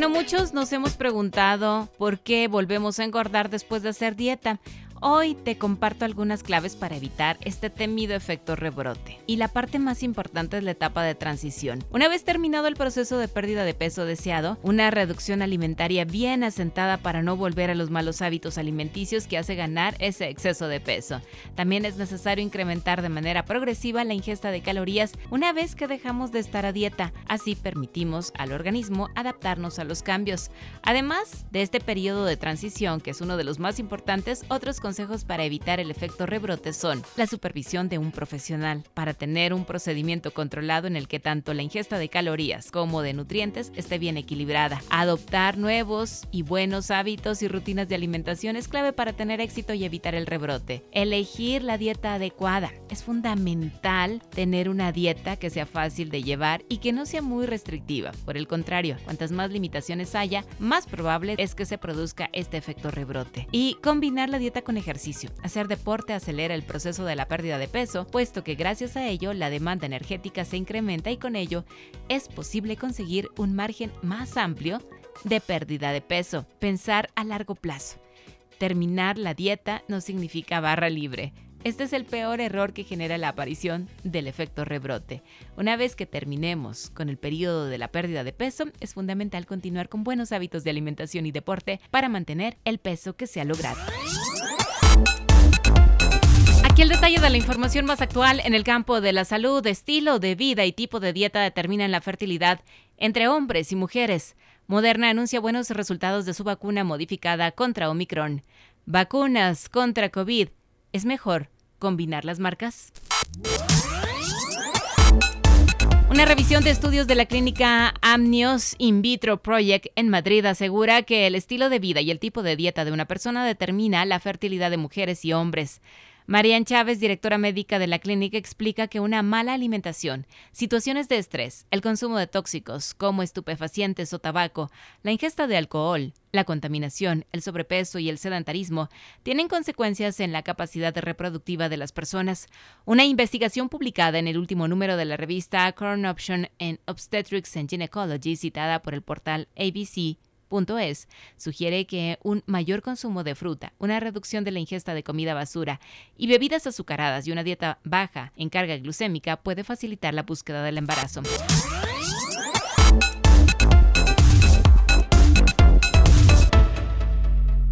Bueno, muchos nos hemos preguntado por qué volvemos a engordar después de hacer dieta. Hoy te comparto algunas claves para evitar este temido efecto rebrote. Y la parte más importante es la etapa de transición. Una vez terminado el proceso de pérdida de peso deseado, una reducción alimentaria bien asentada para no volver a los malos hábitos alimenticios que hace ganar ese exceso de peso. También es necesario incrementar de manera progresiva la ingesta de calorías una vez que dejamos de estar a dieta. Así permitimos al organismo adaptarnos a los cambios. Además de este periodo de transición, que es uno de los más importantes, otros para evitar el efecto rebrote son la supervisión de un profesional para tener un procedimiento controlado en el que tanto la ingesta de calorías como de nutrientes esté bien equilibrada. Adoptar nuevos y buenos hábitos y rutinas de alimentación es clave para tener éxito y evitar el rebrote. Elegir la dieta adecuada. Es fundamental tener una dieta que sea fácil de llevar y que no sea muy restrictiva. Por el contrario, cuantas más limitaciones haya, más probable es que se produzca este efecto rebrote. Y combinar la dieta con ejercicio. Hacer deporte acelera el proceso de la pérdida de peso, puesto que gracias a ello la demanda energética se incrementa y con ello es posible conseguir un margen más amplio de pérdida de peso. Pensar a largo plazo. Terminar la dieta no significa barra libre. Este es el peor error que genera la aparición del efecto rebrote. Una vez que terminemos con el periodo de la pérdida de peso, es fundamental continuar con buenos hábitos de alimentación y deporte para mantener el peso que se ha logrado. Aquí el detalle de la información más actual en el campo de la salud, estilo de vida y tipo de dieta determinan la fertilidad entre hombres y mujeres. Moderna anuncia buenos resultados de su vacuna modificada contra Omicron. Vacunas contra COVID. ¿Es mejor combinar las marcas? Una revisión de estudios de la clínica Amnios In Vitro Project en Madrid asegura que el estilo de vida y el tipo de dieta de una persona determina la fertilidad de mujeres y hombres. Marian Chávez, directora médica de la clínica, explica que una mala alimentación, situaciones de estrés, el consumo de tóxicos como estupefacientes o tabaco, la ingesta de alcohol, la contaminación, el sobrepeso y el sedentarismo tienen consecuencias en la capacidad reproductiva de las personas. Una investigación publicada en el último número de la revista Current Option in Obstetrics and Gynecology, citada por el portal ABC, es, sugiere que un mayor consumo de fruta, una reducción de la ingesta de comida basura y bebidas azucaradas y una dieta baja en carga glucémica puede facilitar la búsqueda del embarazo.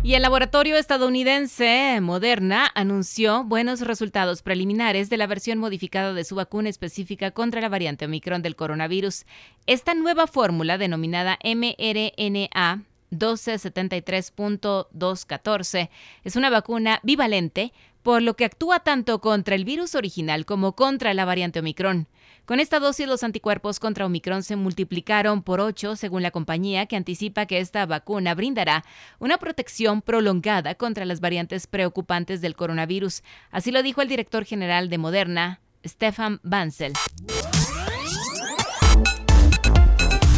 Y el laboratorio estadounidense Moderna anunció buenos resultados preliminares de la versión modificada de su vacuna específica contra la variante Omicron del coronavirus. Esta nueva fórmula, denominada mRNA 1273.214, es una vacuna bivalente, por lo que actúa tanto contra el virus original como contra la variante Omicron. Con esta dosis los anticuerpos contra Omicron se multiplicaron por 8 según la compañía que anticipa que esta vacuna brindará una protección prolongada contra las variantes preocupantes del coronavirus. Así lo dijo el director general de Moderna, Stefan Bancel.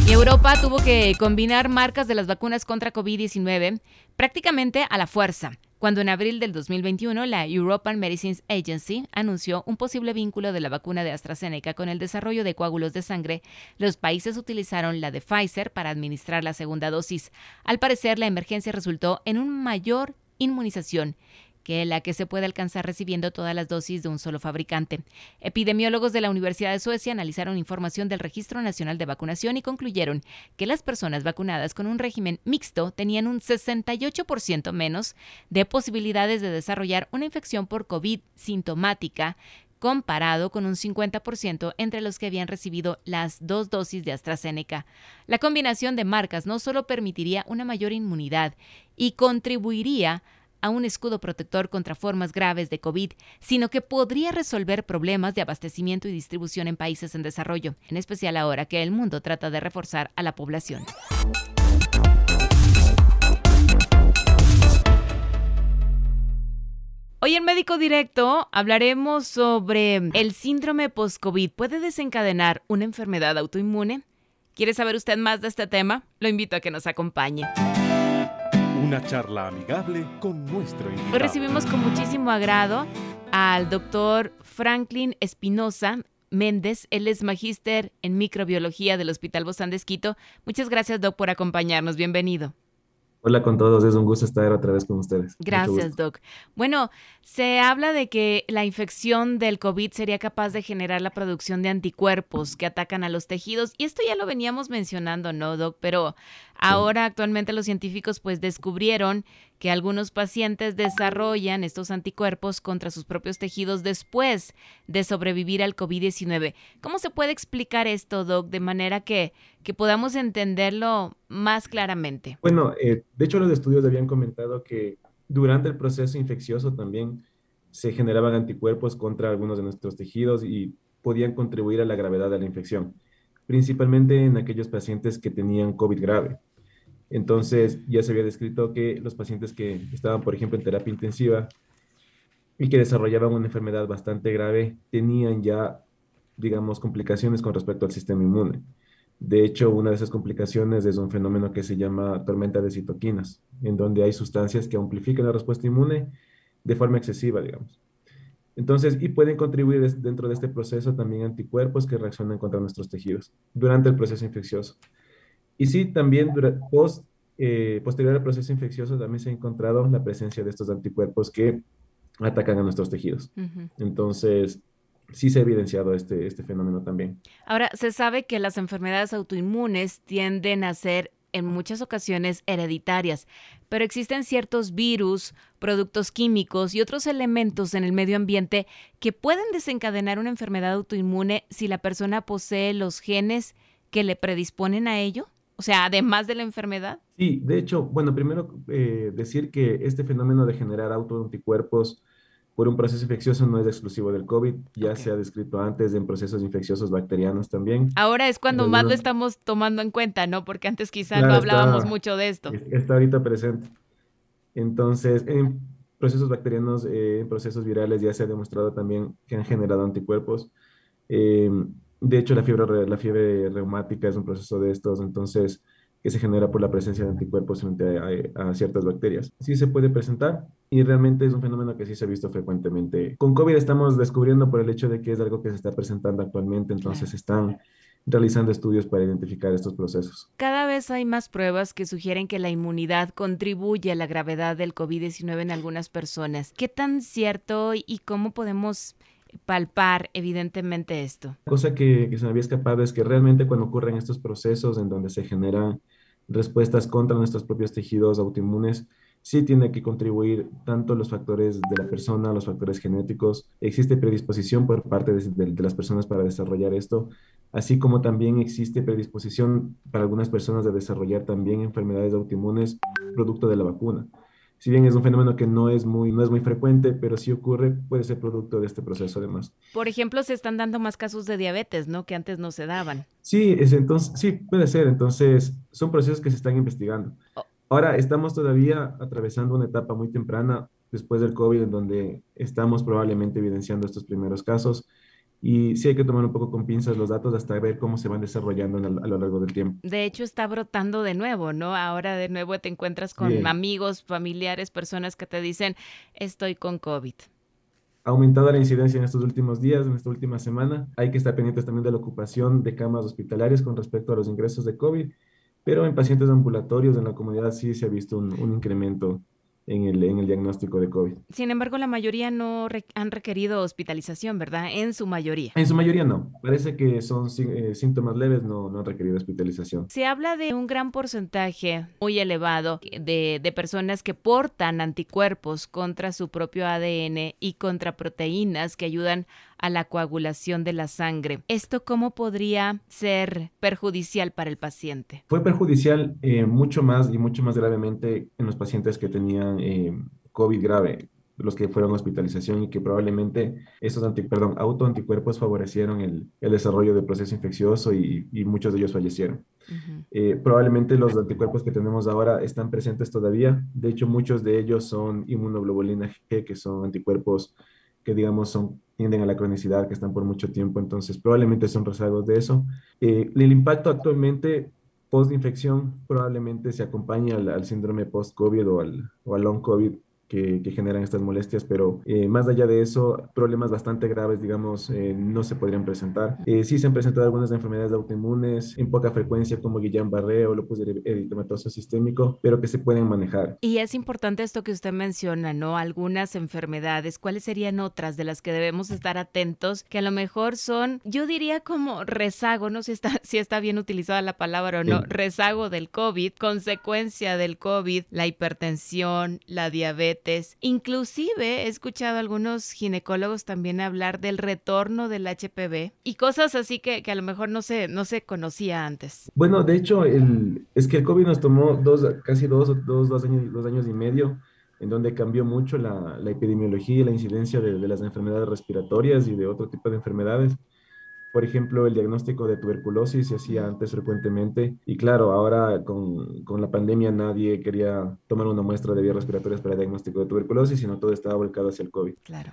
Y Europa tuvo que combinar marcas de las vacunas contra COVID-19 prácticamente a la fuerza cuando en abril del 2021 la European Medicines Agency anunció un posible vínculo de la vacuna de AstraZeneca con el desarrollo de coágulos de sangre, los países utilizaron la de Pfizer para administrar la segunda dosis. Al parecer, la emergencia resultó en una mayor inmunización que la que se puede alcanzar recibiendo todas las dosis de un solo fabricante. Epidemiólogos de la Universidad de Suecia analizaron información del Registro Nacional de Vacunación y concluyeron que las personas vacunadas con un régimen mixto tenían un 68% menos de posibilidades de desarrollar una infección por COVID sintomática comparado con un 50% entre los que habían recibido las dos dosis de AstraZeneca. La combinación de marcas no solo permitiría una mayor inmunidad y contribuiría un escudo protector contra formas graves de COVID, sino que podría resolver problemas de abastecimiento y distribución en países en desarrollo, en especial ahora que el mundo trata de reforzar a la población. Hoy en Médico Directo hablaremos sobre el síndrome post-COVID. ¿Puede desencadenar una enfermedad autoinmune? ¿Quiere saber usted más de este tema? Lo invito a que nos acompañe. Una charla amigable con nuestro invitado. Hoy recibimos con muchísimo agrado al doctor Franklin Espinosa Méndez. Él es magíster en microbiología del Hospital Bozán de Esquito. Muchas gracias, doc, por acompañarnos. Bienvenido. Hola con todos, es un gusto estar otra vez con ustedes. Gracias, Doc. Bueno, se habla de que la infección del COVID sería capaz de generar la producción de anticuerpos que atacan a los tejidos. Y esto ya lo veníamos mencionando, ¿no, Doc? Pero ahora actualmente los científicos pues descubrieron que algunos pacientes desarrollan estos anticuerpos contra sus propios tejidos después de sobrevivir al COVID-19. ¿Cómo se puede explicar esto, Doc, de manera que, que podamos entenderlo más claramente? Bueno, eh, de hecho los estudios habían comentado que durante el proceso infeccioso también se generaban anticuerpos contra algunos de nuestros tejidos y podían contribuir a la gravedad de la infección, principalmente en aquellos pacientes que tenían COVID grave. Entonces, ya se había descrito que los pacientes que estaban, por ejemplo, en terapia intensiva y que desarrollaban una enfermedad bastante grave, tenían ya, digamos, complicaciones con respecto al sistema inmune. De hecho, una de esas complicaciones es un fenómeno que se llama tormenta de citoquinas, en donde hay sustancias que amplifican la respuesta inmune de forma excesiva, digamos. Entonces, y pueden contribuir dentro de este proceso también anticuerpos que reaccionan contra nuestros tejidos durante el proceso infeccioso. Y sí, también post, eh, posterior al proceso infeccioso también se ha encontrado la presencia de estos anticuerpos que atacan a nuestros tejidos. Entonces, sí se ha evidenciado este, este fenómeno también. Ahora, se sabe que las enfermedades autoinmunes tienden a ser en muchas ocasiones hereditarias, pero existen ciertos virus, productos químicos y otros elementos en el medio ambiente que pueden desencadenar una enfermedad autoinmune si la persona posee los genes que le predisponen a ello. O sea, además de la enfermedad. Sí, de hecho, bueno, primero eh, decir que este fenómeno de generar autoanticuerpos por un proceso infeccioso no es exclusivo del COVID, ya se ha descrito antes en procesos infecciosos bacterianos también. Ahora es cuando más lo estamos tomando en cuenta, ¿no? Porque antes quizás no hablábamos mucho de esto. Está ahorita presente. Entonces, en procesos bacterianos, eh, en procesos virales ya se ha demostrado también que han generado anticuerpos. Eh, de hecho, la fiebre, la fiebre reumática es un proceso de estos, entonces, que se genera por la presencia de anticuerpos frente a, ciertas bacterias. Sí se puede presentar y realmente es un fenómeno que sí se ha visto frecuentemente. Con COVID estamos descubriendo por el hecho de que es algo que se está presentando actualmente, entonces están realizando estudios para identificar estos procesos. Cada vez hay más pruebas que sugieren que la inmunidad contribuye a la gravedad del COVID-19 en algunas personas. ¿Qué tan cierto y cómo podemos palpar evidentemente esto. Cosa que, se me había escapado es que realmente cuando ocurren estos procesos en donde se generan respuestas contra nuestros propios tejidos autoinmunes, sí tiene que contribuir tanto los factores de la persona, los factores genéticos. Existe predisposición por parte de, las personas para desarrollar esto, así como también existe predisposición para algunas personas de desarrollar también enfermedades autoinmunes producto de la vacuna si bien es un fenómeno que no es muy, no es muy frecuente, pero si ocurre, puede ser producto de este proceso además. Por ejemplo, se están dando más casos de diabetes, ¿no? Que antes no se daban. Sí, es, entonces, sí, puede ser. Entonces, son procesos que se están investigando. Oh. Ahora, estamos todavía atravesando una etapa muy temprana después del COVID, en donde estamos probablemente evidenciando estos primeros casos y sí hay que tomar un poco con pinzas los datos hasta ver cómo se van desarrollando a lo largo del tiempo. De hecho, está brotando de nuevo, ¿no? Ahora de nuevo te encuentras con amigos, familiares, personas que te dicen, estoy con COVID. Ha aumentado la incidencia en estos últimos días, en esta última semana. Hay que estar pendientes también de la ocupación de camas hospitalarias con respecto a los ingresos de COVID, pero en pacientes ambulatorios en la comunidad sí se ha visto un, un incremento en el, en el diagnóstico de COVID. Sin embargo, la mayoría no han requerido hospitalización, ¿verdad? En su mayoría. En su mayoría no. Parece que son eh, síntomas leves, no, no han requerido hospitalización. Se habla de un gran porcentaje muy elevado de, de personas que portan anticuerpos contra su propio ADN y contra proteínas que ayudan a la coagulación de la sangre. ¿Esto cómo podría ser perjudicial para el paciente? Fue perjudicial eh, mucho más y mucho más gravemente en los pacientes que tenían eh, COVID grave. los que fueron a hospitalización y que probablemente estos anti, perdón, autoanticuerpos favorecieron el, el, desarrollo del proceso infeccioso y, y muchos de ellos fallecieron. eh, probablemente los anticuerpos que tenemos ahora están presentes todavía. De hecho, muchos de ellos son inmunoglobulina G, que son anticuerpos que digamos son, tienden a la cronicidad, que están por mucho tiempo, entonces probablemente son rezagos de eso. Eh, el impacto actualmente post-infección probablemente se acompaña al, al síndrome post-COVID o al, o al long-COVID que, que, generan estas molestias, pero eh, más allá de eso, problemas bastante graves, digamos, eh, no se podrían presentar. Eh, sí se han presentado algunas enfermedades autoinmunes en poca frecuencia, como Guillain-Barré o lupus eritematoso sistémico, pero que se pueden manejar. Y es importante esto que usted menciona, ¿no? Algunas enfermedades, ¿cuáles serían otras de las que debemos estar atentos? Que a lo mejor son, yo diría como rezago, no sé si está, si está bien utilizada la palabra o no, sí. rezago del COVID, consecuencia del COVID, la hipertensión, la diabetes, Inclusive he escuchado a algunos ginecólogos también hablar del retorno del HPV y cosas así que, que a lo mejor no se, no se conocía antes. Bueno, de hecho, el, es que el COVID nos tomó dos, casi dos, dos, dos, años, dos años y medio en donde cambió mucho la, la epidemiología y la incidencia de, de, las enfermedades respiratorias y de otro tipo de enfermedades. Por ejemplo, el diagnóstico de tuberculosis se hacía antes frecuentemente y claro, ahora con, con, la pandemia nadie quería tomar una muestra de vías respiratorias para el diagnóstico de tuberculosis, sino todo estaba volcado hacia el COVID. Claro.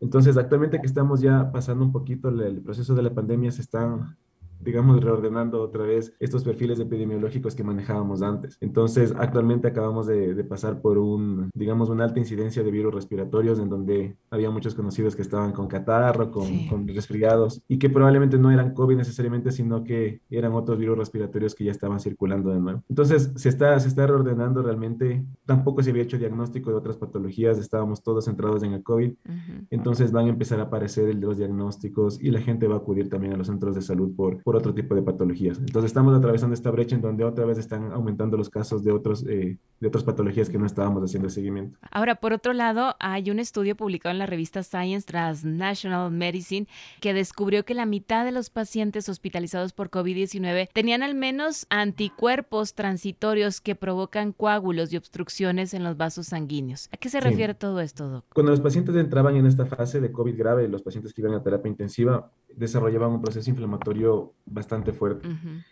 Entonces, actualmente que estamos ya pasando un poquito el, el proceso de la pandemia, se están digamos, reordenando otra vez estos perfiles epidemiológicos que manejábamos antes. Entonces, actualmente acabamos de, de, pasar por un, digamos, una alta incidencia de virus respiratorios en donde había muchos conocidos que estaban con catarro, con, sí. con resfriados y que probablemente no eran COVID necesariamente, sino que eran otros virus respiratorios que ya estaban circulando de nuevo. Entonces, se está, se está reordenando realmente. Tampoco se había hecho diagnóstico de otras patologías, estábamos todos centrados en el COVID. Uh -huh. Entonces, van a empezar a aparecer los diagnósticos y la gente va a acudir también a los centros de salud por, por otro tipo de patologías. Entonces estamos atravesando esta brecha en donde otra vez están aumentando los casos de, otros, eh, de otras patologías que no estábamos haciendo seguimiento. Ahora, por otro lado, hay un estudio publicado en la revista Science Transnational Medicine que descubrió que la mitad de los pacientes hospitalizados por COVID-19 tenían al menos anticuerpos transitorios que provocan coágulos y obstrucciones en los vasos sanguíneos. ¿A qué se refiere sí. todo esto, Doc? Cuando los pacientes entraban en esta fase de COVID grave, los pacientes que iban a terapia intensiva desarrollaban un proceso inflamatorio bastante fuerte. Uh -huh.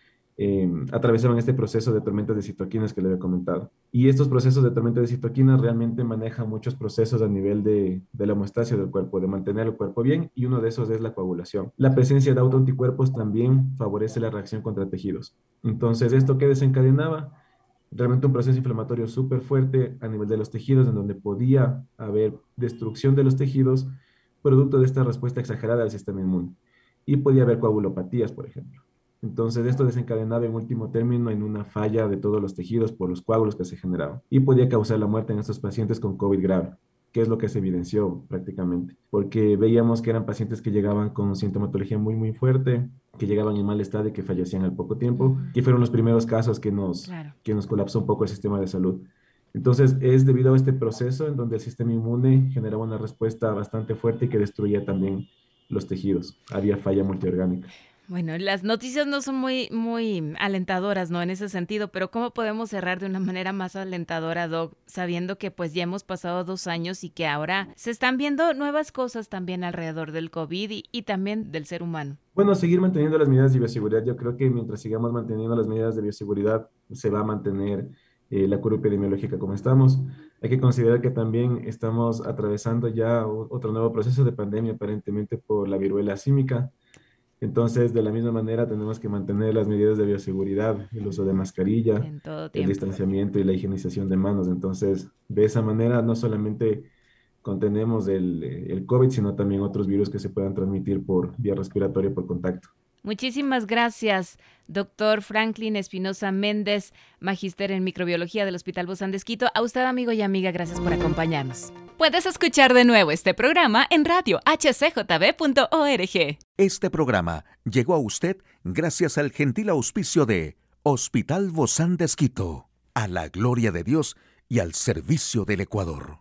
eh, atravesaban este proceso de tormentas de citoquinas que le había comentado. Y estos procesos de tormentas de citoquinas realmente manejan muchos procesos a nivel de, de, la homeostasia del cuerpo, de mantener el cuerpo bien, y uno de esos es la coagulación. La presencia de autoanticuerpos también favorece la reacción contra tejidos. Entonces, ¿esto qué desencadenaba? Realmente un proceso inflamatorio súper fuerte a nivel de los tejidos, en donde podía haber destrucción de los tejidos, producto de esta respuesta exagerada del sistema inmune y podía haber coagulopatías, por ejemplo. Entonces, esto desencadenaba en último término en una falla de todos los tejidos por los coágulos que se generaban y podía causar la muerte en estos pacientes con COVID grave, que es lo que se evidenció prácticamente, porque veíamos que eran pacientes que llegaban con sintomatología muy, muy fuerte, que llegaban en mal estado y que fallecían al poco tiempo, que fueron los primeros casos que nos, claro. que nos colapsó un poco el sistema de salud. Entonces, es debido a este proceso en donde el sistema inmune generaba una respuesta bastante fuerte y que destruía también los tejidos. Había falla multiorgánica. Bueno, las noticias no son muy, muy alentadoras, ¿no? En ese sentido, pero ¿cómo podemos cerrar de una manera más alentadora, Doc, sabiendo que pues ya hemos pasado dos años y que ahora se están viendo nuevas cosas también alrededor del COVID y, y también del ser humano? Bueno, seguir manteniendo las medidas de bioseguridad. Yo creo que mientras sigamos manteniendo las medidas de bioseguridad, se va a mantener eh, la curva epidemiológica como estamos. Hay que considerar que también estamos atravesando ya otro nuevo proceso de pandemia, aparentemente por la viruela símica. Entonces, de la misma manera, tenemos que mantener las medidas de bioseguridad, el uso de mascarilla, el distanciamiento y la higienización de manos. Entonces, de esa manera, no solamente contenemos el, el COVID, sino también otros virus que se puedan transmitir por vía respiratoria por contacto. Muchísimas gracias, doctor Franklin Espinosa Méndez, magíster en microbiología del Hospital Bozán de Esquito. A usted, amigo y amiga, gracias por acompañarnos. Puedes escuchar de nuevo este programa en radio hcjb.org. Este programa llegó a usted gracias al gentil auspicio de Hospital Bozán de Esquito, a la gloria de Dios y al servicio del Ecuador.